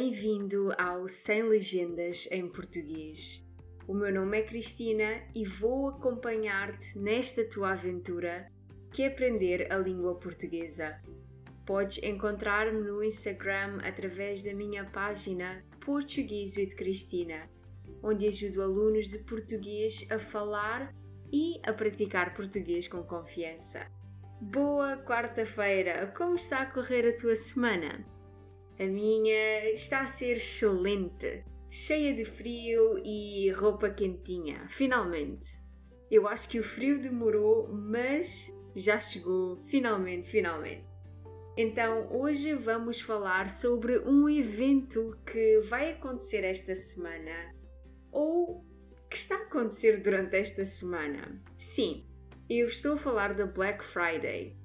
Bem-vindo ao Sem Legendas em Português. O meu nome é Cristina e vou acompanhar-te nesta tua aventura que é aprender a língua portuguesa. Podes encontrar-me no Instagram através da minha página Português with Cristina, onde ajudo alunos de português a falar e a praticar português com confiança. Boa quarta-feira! Como está a correr a tua semana? A minha está a ser excelente, cheia de frio e roupa quentinha, finalmente. Eu acho que o frio demorou, mas já chegou, finalmente, finalmente. Então, hoje vamos falar sobre um evento que vai acontecer esta semana ou que está a acontecer durante esta semana. Sim, eu estou a falar da Black Friday,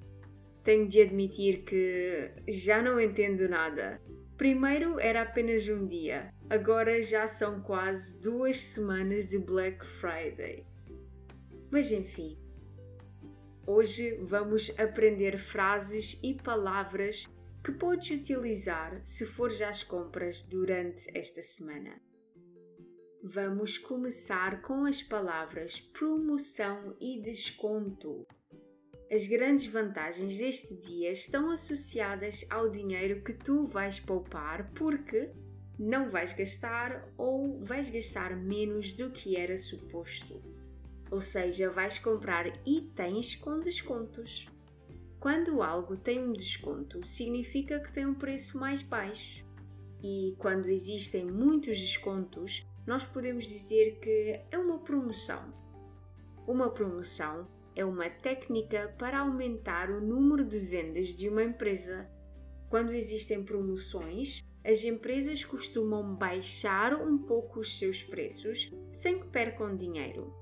tenho de admitir que já não entendo nada. Primeiro era apenas um dia, agora já são quase duas semanas de Black Friday. Mas enfim, hoje vamos aprender frases e palavras que podes utilizar se fores às compras durante esta semana. Vamos começar com as palavras promoção e desconto. As grandes vantagens deste dia estão associadas ao dinheiro que tu vais poupar porque não vais gastar ou vais gastar menos do que era suposto. Ou seja, vais comprar itens com descontos. Quando algo tem um desconto, significa que tem um preço mais baixo. E quando existem muitos descontos, nós podemos dizer que é uma promoção. Uma promoção é uma técnica para aumentar o número de vendas de uma empresa. Quando existem promoções, as empresas costumam baixar um pouco os seus preços sem que percam dinheiro.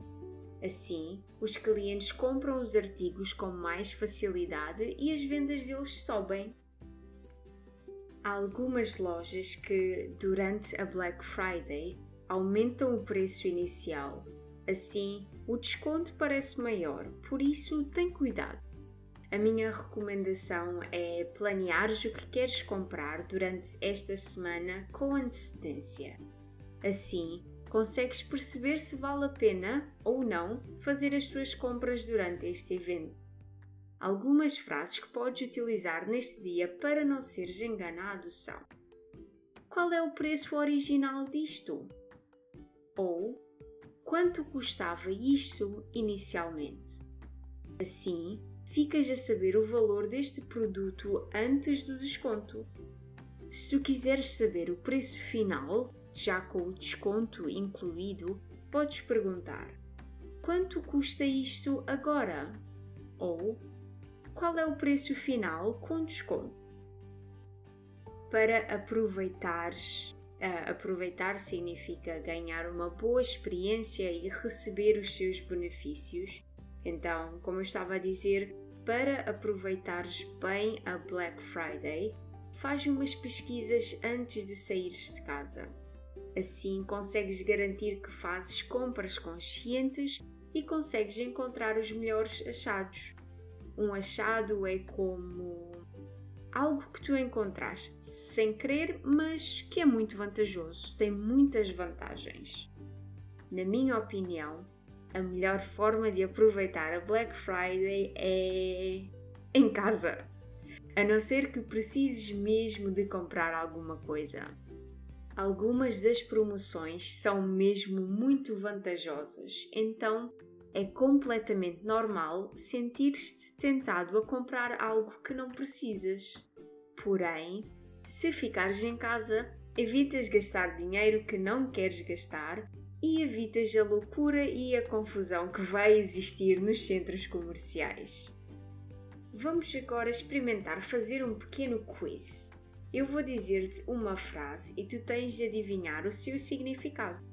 Assim, os clientes compram os artigos com mais facilidade e as vendas deles sobem. Há algumas lojas que, durante a Black Friday, aumentam o preço inicial Assim, o desconto parece maior, por isso tem cuidado. A minha recomendação é planeares o que queres comprar durante esta semana com antecedência. Assim, consegues perceber se vale a pena ou não fazer as tuas compras durante este evento. Algumas frases que podes utilizar neste dia para não seres enganado são: Qual é o preço original disto? Ou quanto custava isto inicialmente. Assim, ficas a saber o valor deste produto antes do desconto. Se quiseres saber o preço final, já com o desconto incluído, podes perguntar: quanto custa isto agora? Ou qual é o preço final com desconto? Para aproveitares aproveitar significa ganhar uma boa experiência e receber os seus benefícios. Então, como eu estava a dizer, para aproveitares bem a Black Friday, faz umas pesquisas antes de saíres de casa. Assim, consegues garantir que fazes compras conscientes e consegues encontrar os melhores achados. Um achado é como algo que tu encontraste sem querer, mas que é muito vantajoso, tem muitas vantagens. Na minha opinião, a melhor forma de aproveitar a Black Friday é em casa. A não ser que precises mesmo de comprar alguma coisa. Algumas das promoções são mesmo muito vantajosas, então é completamente normal sentir-te tentado a comprar algo que não precisas. Porém, se ficares em casa, evitas gastar dinheiro que não queres gastar e evitas a loucura e a confusão que vai existir nos centros comerciais. Vamos agora experimentar fazer um pequeno quiz. Eu vou dizer-te uma frase e tu tens de adivinhar o seu significado.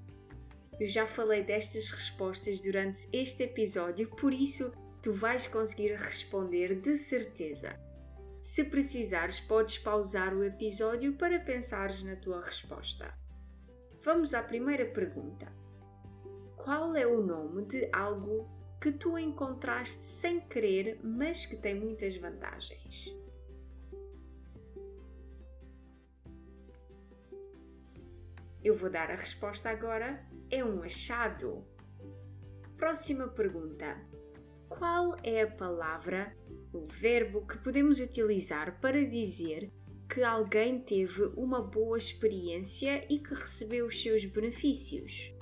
Eu já falei destas respostas durante este episódio, por isso tu vais conseguir responder de certeza. Se precisares, podes pausar o episódio para pensares na tua resposta. Vamos à primeira pergunta. Qual é o nome de algo que tu encontraste sem querer, mas que tem muitas vantagens? Eu vou dar a resposta agora. É um achado. Próxima pergunta. Qual é a palavra, o verbo que podemos utilizar para dizer que alguém teve uma boa experiência e que recebeu os seus benefícios?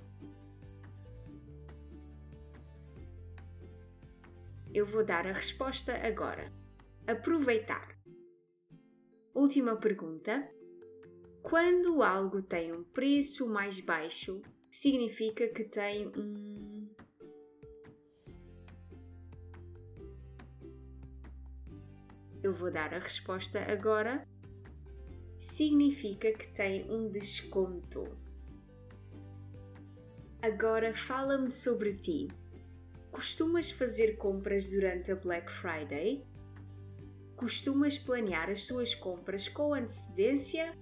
Eu vou dar a resposta agora. Aproveitar. Última pergunta. Quando algo tem um preço mais baixo, significa que tem um. Eu vou dar a resposta agora. Significa que tem um desconto. Agora fala-me sobre ti. Costumas fazer compras durante a Black Friday? Costumas planear as tuas compras com antecedência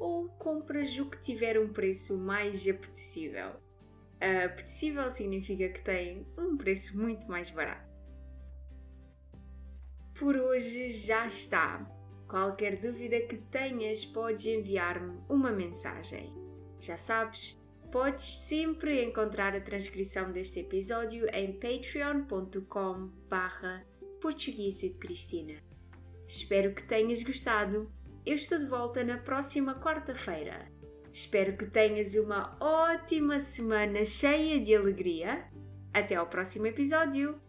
ou compras o que tiver um preço mais apetecível? Apetecível significa que tem um preço muito mais barato. Por hoje já está. Qualquer dúvida que tenhas, podes enviar-me uma mensagem. Já sabes, podes sempre encontrar a transcrição deste episódio em patreon.com barra português de Cristina. Espero que tenhas gostado eu estou de volta na próxima quarta-feira. Espero que tenhas uma ótima semana cheia de alegria. Até ao próximo episódio!